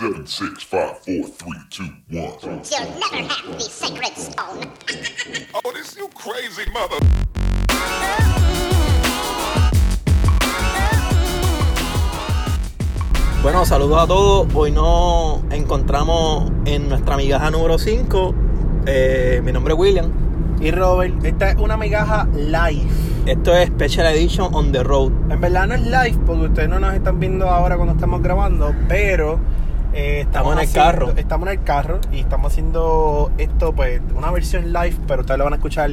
Seven, six, five, four, three, two, one. You'll never have the sacred stone. Oh, this you crazy mother. Bueno, saludos a todos. Hoy nos encontramos en nuestra migaja número 5. Eh, mi nombre es William. Y Robert, esta es una migaja live. Esto es Special Edition on the Road. En verdad no es live porque ustedes no nos están viendo ahora cuando estamos grabando, pero eh, Estamos en el haciendo- carro. Estamos en el carro y estamos haciendo esto, pues, una versión live, pero ustedes lo van a escuchar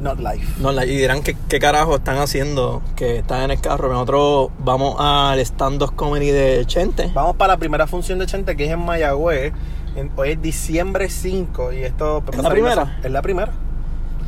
not live. No, y dirán que qué carajo están haciendo que están en el carro. Nosotros vamos al stand-up comedy de Chente. Vamos para la primera función de Chente, que es en Mayagüez. En- hoy es diciembre 5 y esto... pues, ¿Es a la primera? Es la primera.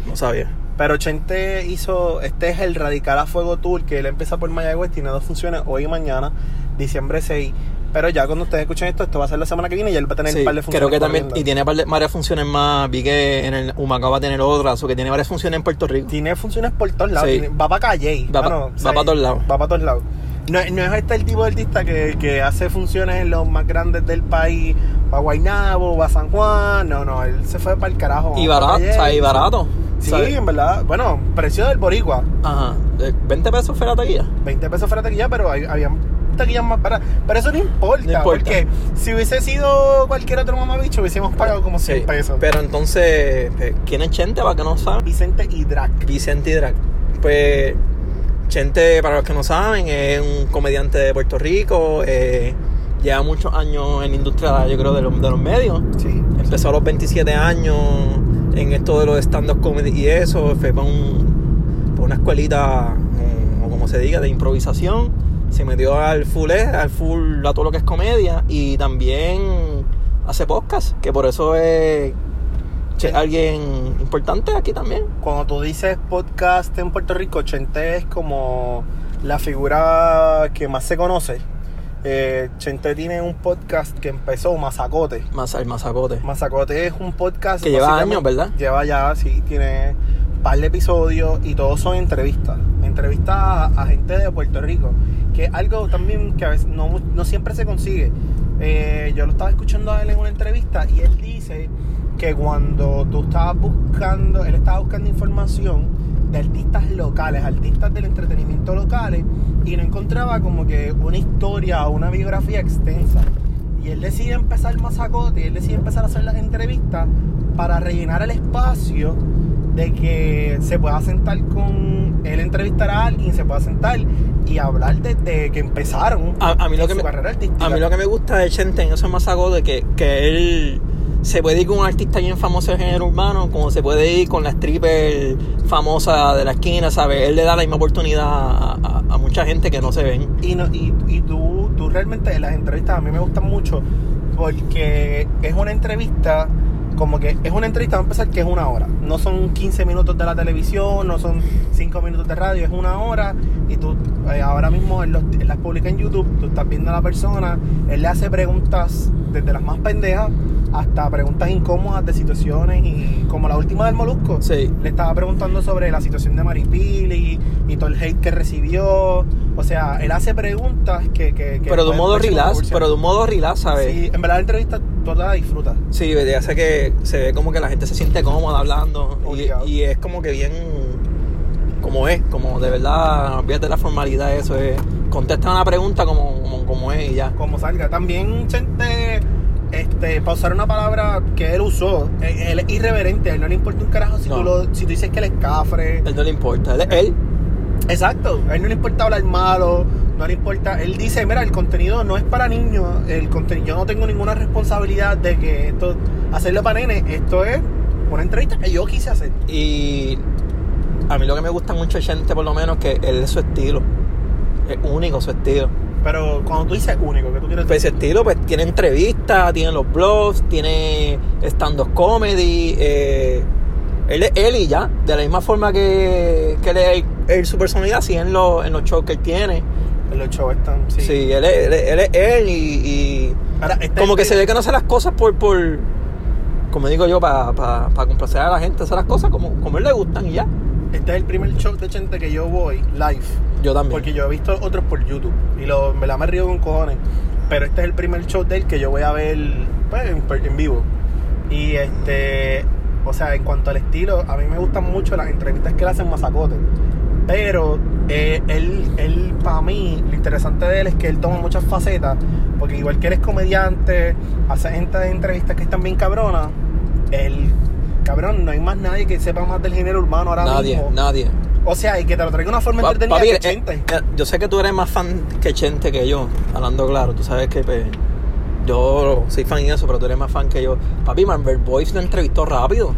No sabía. Pero Chente hizo, este es el Radical a Fuego Tour, que él empieza por Mayagüez, tiene dos funciones, hoy y mañana, diciembre 6. Pero ya cuando ustedes escuchen esto, esto va a ser la semana que viene y él va a tener Sí, un par de funciones. creo que también. Y tiene par de- varias funciones más. Vi que en el Humacao va a tener otras. O que tiene varias funciones en Puerto Rico. Tiene funciones por todos lados. Sí. tiene- va para Calle. Va pa- va pa' todos lados. Va para todos lados. No, no es este el tipo de artista que, que hace funciones en los más grandes del país. Va a Guaynabo, va a San Juan. No, no, él se fue para el carajo. Y barato. O sea, y barato. Sí, ¿sabes? en verdad. Bueno, precio del Boricua. Ajá. Eh, 20 pesos fuera la taquilla. 20 pesos fuera taquilla, pero hay- había taquillas más baratas. Pero eso no importa, No importa. porque si hubiese sido cualquier otro mamabicho, hubiésemos pagado como 100 Sí, pesos. Pero entonces, eh, ¿quién es Chente? Para que no saben. Vicente y Drac. Vicente Drag. Pues Chente, para los que no saben, es un comediante de Puerto Rico. eh, lleva muchos años en la industria, yo creo, de los, de los medios. Sí. Empezó a los 27 años en esto de los stand-up comedy y eso. Fue para, un, para una escuelita, o como se diga, de improvisación. Se metió al full, eh, al full a todo lo que es comedia. Y también hace podcast, que por eso es che- alguien importante aquí también. Cuando tú dices podcast en Puerto Rico, Chente es como la figura que más se conoce. Eh, Chente tiene un podcast que empezó, Mazacote. Más el mazacote. Mazacote es un podcast Que lleva años, ¿verdad? Lleva ya, sí, tiene par de episodios y todos son entrevistas. Entrevistas a, a gente de Puerto Rico, que es algo también que a veces no, no siempre se consigue. Eh, yo lo estaba escuchando a él en una entrevista y él dice que cuando tú estabas buscando, él estaba buscando información de artistas locales, artistas del entretenimiento locales, y no encontraba como que una historia o una biografía extensa. Y él decide empezar Mazacote, y él decide empezar a hacer las entrevistas para rellenar el espacio de que se pueda sentar con él entrevistar a alguien, se pueda sentar y hablar desde que empezaron A, a mí lo que su me, carrera artística. a mí lo que me gusta de Chente en esos mazacotes que, que él se puede ir con un artista bien famoso de género urbano, como se puede ir con la stripper famosa de la esquina, ¿sabes? Él le da la misma oportunidad a, a- a mucha gente que no se ven. Y, no, y, y tú, tú realmente en las entrevistas a mí me gustan mucho porque es una entrevista, como que es una entrevista, va a empezar que es una hora. No son 15 minutos de la televisión, no son 5 minutos de radio, es una hora. Y tú eh, ahora mismo él, los- él las publica en YouTube, tú estás viendo a la persona, él le hace preguntas desde las más pendejas hasta preguntas incómodas de situaciones y como la última del Molusco. Sí. Le estaba preguntando sobre la situación de Maripili y todo el hate que recibió. O sea, él hace preguntas que. que, que Pero de un modo relax, pero de un modo relax, ¿sabes? Sí, en verdad la entrevista toda la. Sí, ya sé que se ve como que la gente se siente cómoda hablando y, es como que bien como es, como de verdad, olvídate la formalidad, eso es, contesta una pregunta como, como, como es y ya. Como salga. También, Chente, este, para usar una palabra que él usó, eh, él es irreverente, a él no le importa un carajo si, No. tú, lo, si tú dices que él es cafre. Él no le importa, él, él Exacto, a él no le importa hablar malo, no le importa. Él dice: Mira, el contenido no es para niños, el contenido, yo no tengo ninguna responsabilidad de que esto, hacerlo para nene, esto es una entrevista que yo quise hacer. Y a mí lo que me gusta mucho de Chente, por lo menos, que él es su estilo. Es único su estilo. Pero cuando tú dices único, que tú quieres Pues ese estilo, pues tiene entrevistas, tiene los blogs, tiene stand-up comedy. eh, él es él y ya. De la misma forma que, que él es él, su personalidad, así en, los, en los shows que él tiene. En los shows están, sí. Sí, él, es, él, y, y Ahora, este como que se ve que no hace las cosas por, por como digo yo, para complacer a la gente, hace las cosas como, como a él le gustan y ya. Este es el primer show de Chente que yo voy live. Yo también. Porque yo he visto otros por YouTube. Y lo, me la me río con cojones. pero este es el primer show de él que yo voy a ver pues, en, en vivo. Y este, o sea, en cuanto al estilo, a mí me gustan mucho las entrevistas que le hacen Mazacote. Pero eh, él, él para mí, lo interesante de él es que él toma muchas facetas, porque igual que eres comediante, hace gente de entrevistas que están bien cabronas, él, cabrón, no hay más nadie que sepa más del género urbano ahora Nadie, mismo. nadie. O sea, y que te lo traiga de una forma Pa- entretenida papi, que eh, Chente. eh, yo sé que tú eres más fan que Chente que yo, hablando claro. Tú sabes que pues, yo soy fan y eso, pero tú eres más fan que yo. Papi, Marvel Boys lo entrevistó rápido.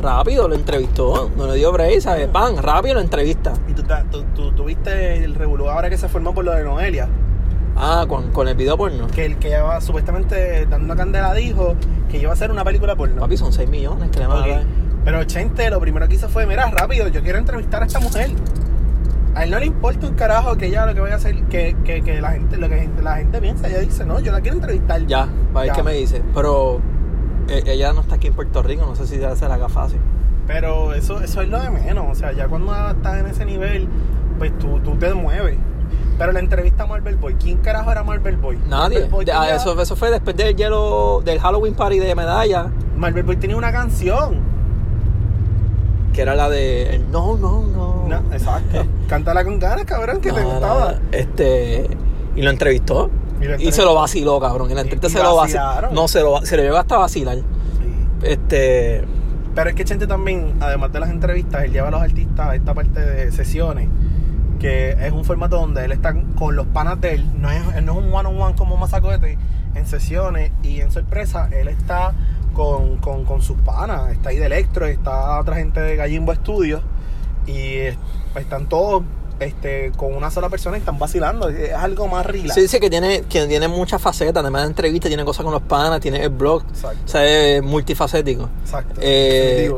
Rápido lo entrevistó. No le dio break, ¿sabes? Pan, rápido lo entrevista. Y tú, tú, tú- tú viste el revolú ahora que se formó por lo de Noelia. Ah, con, con el video porno. Que el que lleva supuestamente dando candela dijo que iba a hacer una película porno. Papi, son 6 millones que le van a Ok. dar. Pero Chente lo primero que hizo fue, mira, rápido, yo quiero entrevistar a esta mujer. A él no le importa un carajo que ella lo que vaya a hacer, que, que, que la gente, lo que gente- la gente piensa, ella dice, no, yo la quiero entrevistar. Ya, para ver qué me dice. Pero eh, ella no está aquí en Puerto Rico, no sé si ya se la haga fácil. Pero eso, eso es lo de menos. O sea, ya cuando estás en ese nivel, pues tú, tú te mueves. Pero la entrevista a Marvel Boy, ¿quién carajo era Marvel Boy? Nadie. Marvel Boy, ah, tenía, eso, eso fue después del hielo, del Halloween Party de medalla, Marvel Boy tenía una canción. Que era la de No, no, no. No, exacto. Cántala con ganas, cabrón, que te No, gustaba. no, Este. Y lo entrevistó. Y lo Y, entrevistó. se lo vaciló, cabrón. En la entrevista se lo vaciló. vacilaron. No, se lo, se lo llevó hasta vacilar. Sí. Este. Pero es que Chente también, además de las entrevistas, él lleva a los artistas a esta parte de sesiones, que es un formato donde él está con los panas de él, no es, él no es un one-on-one como Mazacote, en sesiones y en sorpresa, él está con, con- con sus panas, está ahí de Electro, está otra gente de Gallimbo Studios y eh, están todos este, con una sola persona y están vacilando, es algo más relax. Se dice que tiene, que tiene muchas facetas, además de entrevistas, tiene cosas con los panas, tiene el blog. Exacto. O sea, es multifacético. Exacto. Eh,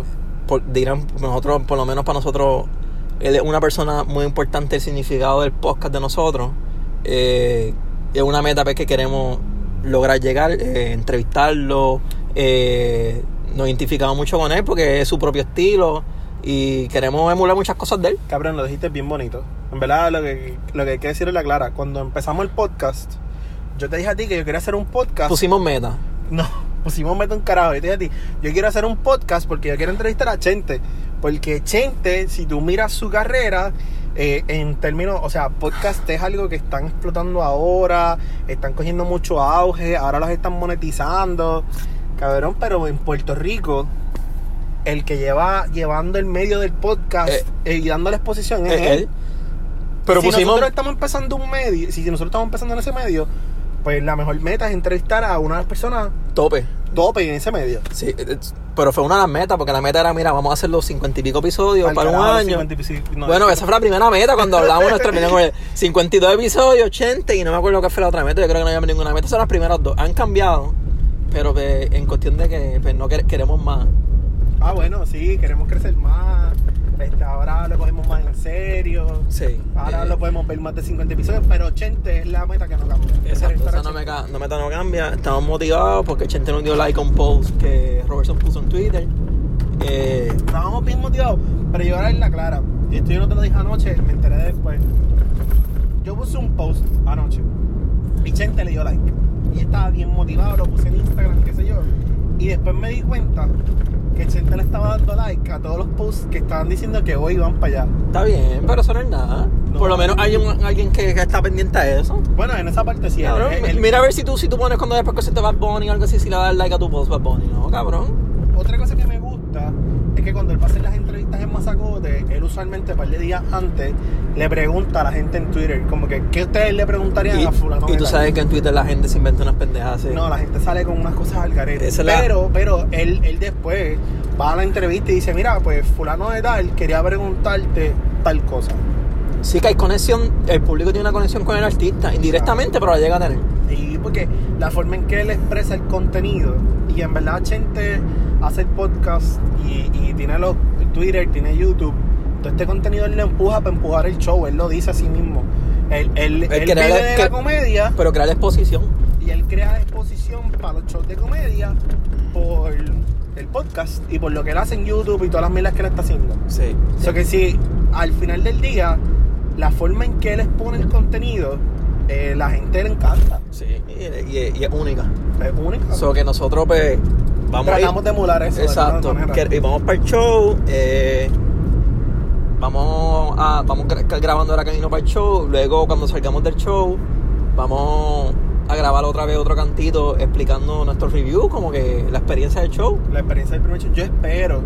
por, dirán, nosotros, por lo menos para nosotros, él es una persona muy importante el significado del podcast de nosotros. Eh, es una meta pues, que queremos lograr llegar, eh, entrevistarlo. Eh, nos identificamos mucho con él porque es su propio estilo y queremos emular muchas cosas de él. Cabrón, lo dijiste bien bonito. En verdad, lo que, lo que hay que decir es la clara. Cuando empezamos el podcast, yo te dije a ti que yo quería hacer un podcast. Pusimos meta. No, pusimos meta un carajo. Yo te dije a ti, yo quiero hacer un podcast porque yo quiero entrevistar a Chente. Porque Chente, si tú miras su carrera, eh, en términos, o sea, podcast es algo que están explotando ahora, están cogiendo mucho auge, ahora los están monetizando. Cabrón, pero en Puerto Rico, el que lleva llevando el medio del podcast Eh, eh, y dando la exposición es Eh, él. Pero si pusimos. nosotros estamos empezando un medio, si nosotros estamos empezando en ese medio, pues la mejor meta es entrevistar a una de las personas Tope. tope en ese medio. Sí, es- pero fue una de las metas, porque la meta era, mira, vamos a hacer los cincuenta y pico episodios Al para un año. 50 y pico- no, bueno, esa fue la primera meta cuando hablamos nuestra primera con el 52 episodios, 80 y no me acuerdo qué fue la otra meta, yo creo que no había ninguna meta, son las primeras dos, han cambiado, pero pues, en cuestión de que pues, no quer- queremos más. Ah, bueno, sí, queremos crecer más. Este, ahora lo cogemos más en serio. Sí. Ahora eh, lo podemos ver más de 50 episodios, pero 80 es la meta que no cambia. Exacto, esa no me, 80. ca- no meta no cambia, estamos motivados porque Chente nos dio like a un post que Robertson puso en Twitter. Eh, Estábamos bien motivados, pero yo ahora en la clara. Y esto yo no te lo dije anoche, me enteré después. Yo puse un post anoche y Chente le dio like. Y estaba bien motivado, lo puse en Instagram, qué sé yo. Y después me di cuenta que Chente le estaba dando like a todos los posts que estaban diciendo que hoy van para allá. está bien, pero eso no es nada. No. Por lo menos hay un- alguien que, que está pendiente a eso. Bueno, en esa parte sí. Cabrón, el- el- mira a ver si tú, si tú pones cuando después que se te Bad Bunny o algo así, si le das like a tu post Bad Bunny. No, cabrón. Otra cosa que me gusta es que cuando él va a hacer las entrevistas en Mazacote, él usualmente un par de días antes le pregunta a la gente en Twitter, como que, ¿qué ustedes le preguntarían Y, a fulano? y tú tal?" sabes que en Twitter la gente se inventa unas pendejas así. No, la gente sale con unas cosas al garete. Esa es la- Pero, pero él, él después va a la entrevista y dice, mira, pues fulano de tal quería preguntarte tal cosa. Sí que hay conexión, el público tiene una conexión con el artista, indirectamente, pero la llega a tener. Y porque la forma en que él expresa el contenido, y en verdad Chente hace el podcast y, y tiene los Twitter, tiene YouTube, todo este contenido él lo empuja para empujar el show, él lo dice a sí mismo. Él, él, él que vive le- de que- la comedia Pero crear la exposición. y él crea exposición para los shows de comedia por el podcast y por lo que él hace en YouTube y todas las milas que él está haciendo. Sí. O sea que si al final del día, la forma en que él expone el contenido eh, la gente le encanta. Sí, y, y- y es única. Es única. So que nosotros pues vamos Tratamos de emular eso. Exacto. y vamos para el show. eh, vamos a vamos gra- grabando ahora camino para el show. Luego cuando salgamos del show, vamos a grabar otra vez otro cantito explicando nuestro review, como que la experiencia del show. La experiencia del primer show, yo espero,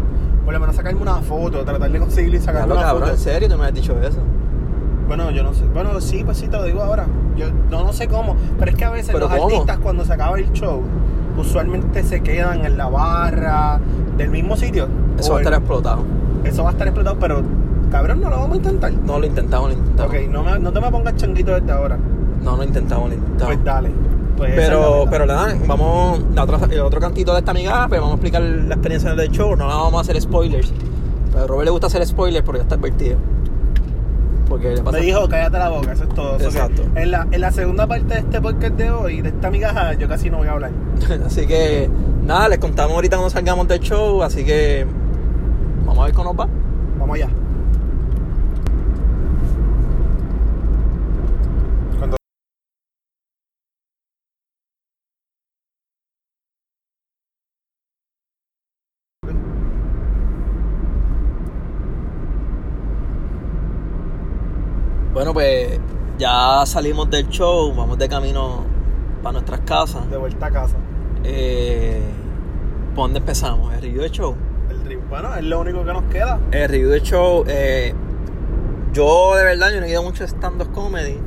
por lo menos sacarme una foto, tratar de conseguirle y sacarme lo una cabrón, en serio, tú me has dicho eso. Bueno, yo no sé. Bueno, sí, pues sí, te lo digo ahora. Yo no, no sé cómo. Pero es que a veces ¿Pero los cómo? artistas cuando se acaba el show, usualmente se quedan en la barra del mismo sitio. Eso va a estar el- explotado. eso va a estar explotado, pero cabrón, no lo vamos a intentar. No lo intentamos, lo intentamos. Ok, no, me- no te me pongas changuito desde ahora. No lo intentamos, lo intentamos. Pues dale. Pues Pero, pero nada, vamos, la otra- el otro cantito de esta amiga, pues vamos a explicar la experiencia del show, no la vamos a hacer spoilers. Pero a Robert le gusta hacer spoilers porque ya está advertido. Porque le pasa. Me dijo, cállate la boca, eso es todo. Exacto. En la, en la segunda parte de este podcast de hoy, de esta migaja, yo casi no voy a hablar. así que nada, les contamos ahorita cuando salgamos del show, así que vamos a ver cómo nos va. Vamos allá. Cuando- Bueno, pues ya salimos del show, vamos de camino para nuestras casas. De vuelta a casa. Eh, ¿Por dónde empezamos? ¿El review del show? El bueno, es lo único que nos queda. El review del show, eh, yo de verdad, yo no he ido mucho a stand-up comedy.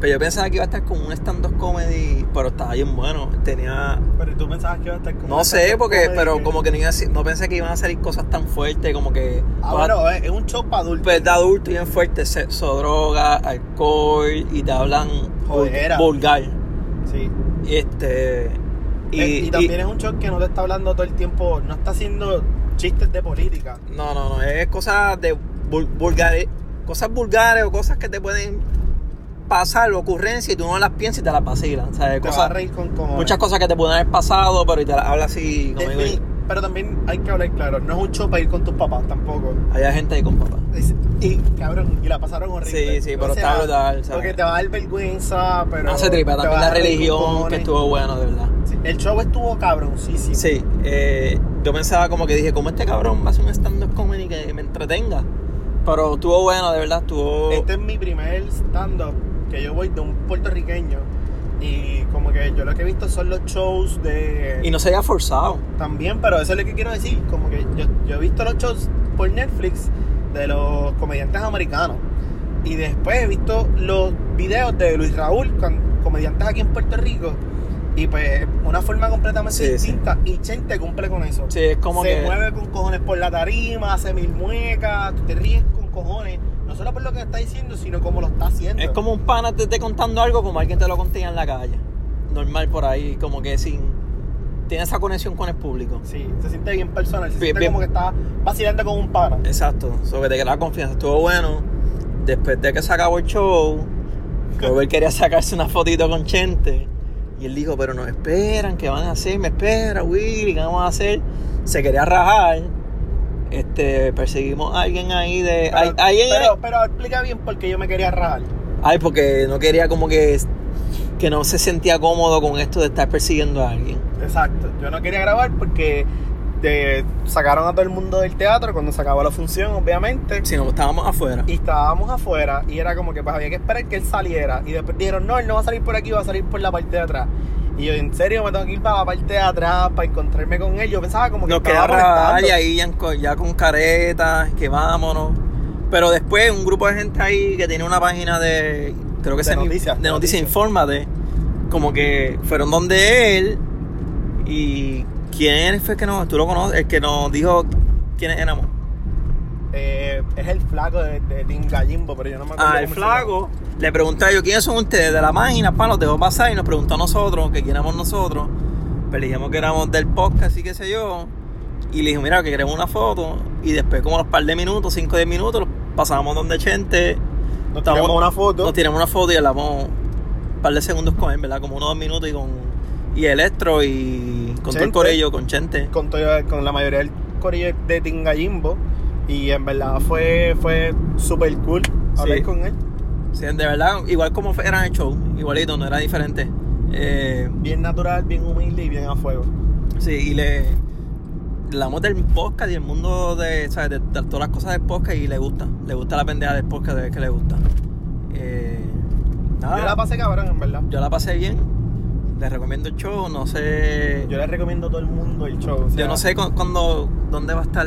Pero yo pensaba que iba a estar como un stand-up comedy, pero estaba bien bueno. Tenía. Pero tú pensabas que iba a estar como. No sé, porque, pero como que no, iba a no pensé que iban a salir cosas tan fuertes, como que. Ah, bueno, es, es un show para adultos. Pues de adulto bien fuerte, sexo, droga, alcohol, y te hablan Jodera. vulgar. Sí. Y este. Y, Eh, Y, y- también es un show que no te está hablando todo el tiempo, no está haciendo chistes de política. No, no, no, es cosas de vul- vulgares, cosas vulgares o cosas que te pueden pasar, ocurrencias, y tú no las piensas y te las vacilan. O sea, cosas- con cojones. muchas cosas que te pueden haber pasado, pero y te las habla así como Pero también hay que hablar claro, no es un show para ir con tus papás tampoco. Hay gente ahí con papá. Es- Y cabrón, y la pasaron horrible. Sí, sí, pero está brutal, ¿sabes? Porque te va a dar vergüenza, pero. Hace tripa te también la con religión, que estuvo bueno, de verdad. Sí, El show estuvo cabroncísimo. Sí, eh, yo pensaba como que dije, ¿cómo este cabrón va a hacer un stand-up comedy que me entretenga? Pero estuvo bueno, de verdad, estuvo... Este es mi primer stand-up que yo voy de un puertorriqueño. Y como que yo lo que he visto son los shows de. Y no se haya forzado. También, pero eso es lo que quiero decir. Como que yo, yo he visto los shows por Netflix de los comediantes americanos. Y después he visto los videos de Luis Raúl, con comediantes aquí en Puerto Rico. Y pues una forma completamente Sí, sí. distinta. Y Chente cumple con eso. Sí, es como Se que... mueve con cojones por la tarima, hace mil muecas, tú te ríes con cojones. No solo por lo que está diciendo, sino como lo está haciendo. Es como un pana te esté contando algo como alguien te lo conté en la calle. Normal por ahí, como que sin... Tiene esa conexión con el público. Sí, se siente bien personal. Se Bien, siente bien. como que está vacilando con un pana. Exacto, sobre te crea confianza. Estuvo bueno. Después de que se acabó el show, Robert quería sacarse una fotito con Chente. Y él dijo, pero nos esperan, ¿qué van a hacer? Me espera, Willy, ¿qué vamos a hacer? Se quería rajar. Este, perseguimos a alguien ahí de. Pero, alguien pero, pero explica bien por qué yo me quería rajar. Ay, porque no quería como que. Que no se sentía cómodo con esto de estar persiguiendo a alguien. Exacto. Yo no quería grabar porque de- sacaron a todo el mundo del teatro cuando se acabó la función, obviamente. Si no, estábamos afuera. Y estábamos afuera y era como que pues, había que esperar que él saliera. Y después dijeron, no, él no va a salir por aquí, va a salir por la parte de atrás. Y yo, en serio, me tengo que ir para la parte de atrás para encontrarme con él. Yo pensaba como que Nos quedaba y ahí ya, con- ya con caretas, que vámonos. Pero después un grupo de gente ahí que tiene una página de, creo que De se noticias, de noticias, noticias. infórmate, como que fueron donde él y quién fue que nos, tú lo conoces, el que nos dijo quiénes éramos. Eh, es el flaco de, de Team Gallimbo, pero yo no me acuerdo. Ah, el flaco. Le pregunté yo, ¿quiénes son ustedes de la página? Pa, los dejó pasar y nos preguntó a nosotros, que quién éramos nosotros. Pero le dijimos que éramos del podcast y qué sé yo. Y le dije, mira, que queremos una foto. Y después, como a los par de minutos, 5 o 10 minutos, pasamos donde Chente. Nos Estábamos- tiramos una foto. Nos tiramos una foto y hablamos un par de segundos con él, ¿verdad? Como unos dos minutos y con. Y Electro y con todo el corillo, con Chente. con, todo- con la mayoría del corillo de Team Gallimbo. Y en verdad fue, fue súper cool hablar Sí. con él. Sí, de verdad, igual como era el show, igualito, no era diferente. Eh, Bien natural, bien humilde y bien a fuego. sí, y le, le damos del podcast y el mundo de, ¿sabes? De, de todas las cosas del podcast y le gusta. Le gusta la pendeja del podcast, de que le gusta. Eh, nada, Yo la pasé cabrón, en verdad. yo la pasé bien. Les recomiendo el show, no sé. Yo le recomiendo a todo el mundo el show. o sea, Yo no sé cu- cuándo, dónde va a estar,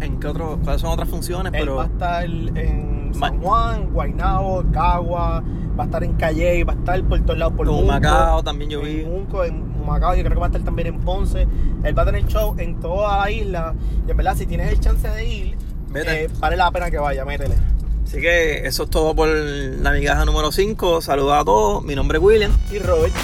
en qué otro, cuáles son otras funciones, Él pero va a estar en San Juan, Guaynabo, Cagua, va a estar en Calle, va a estar por todos lados, por en Junco, Macao también yo vi. En Junco, en Humacao, yo creo que va a estar también en Ponce. Él va a tener show en toda la isla. Y en verdad, si tienes el chance de ir, eh, vale la pena que vaya, métele. Así que eso es todo por la migaja número 5. Saludos a todos. Mi nombre es William. Y Robert.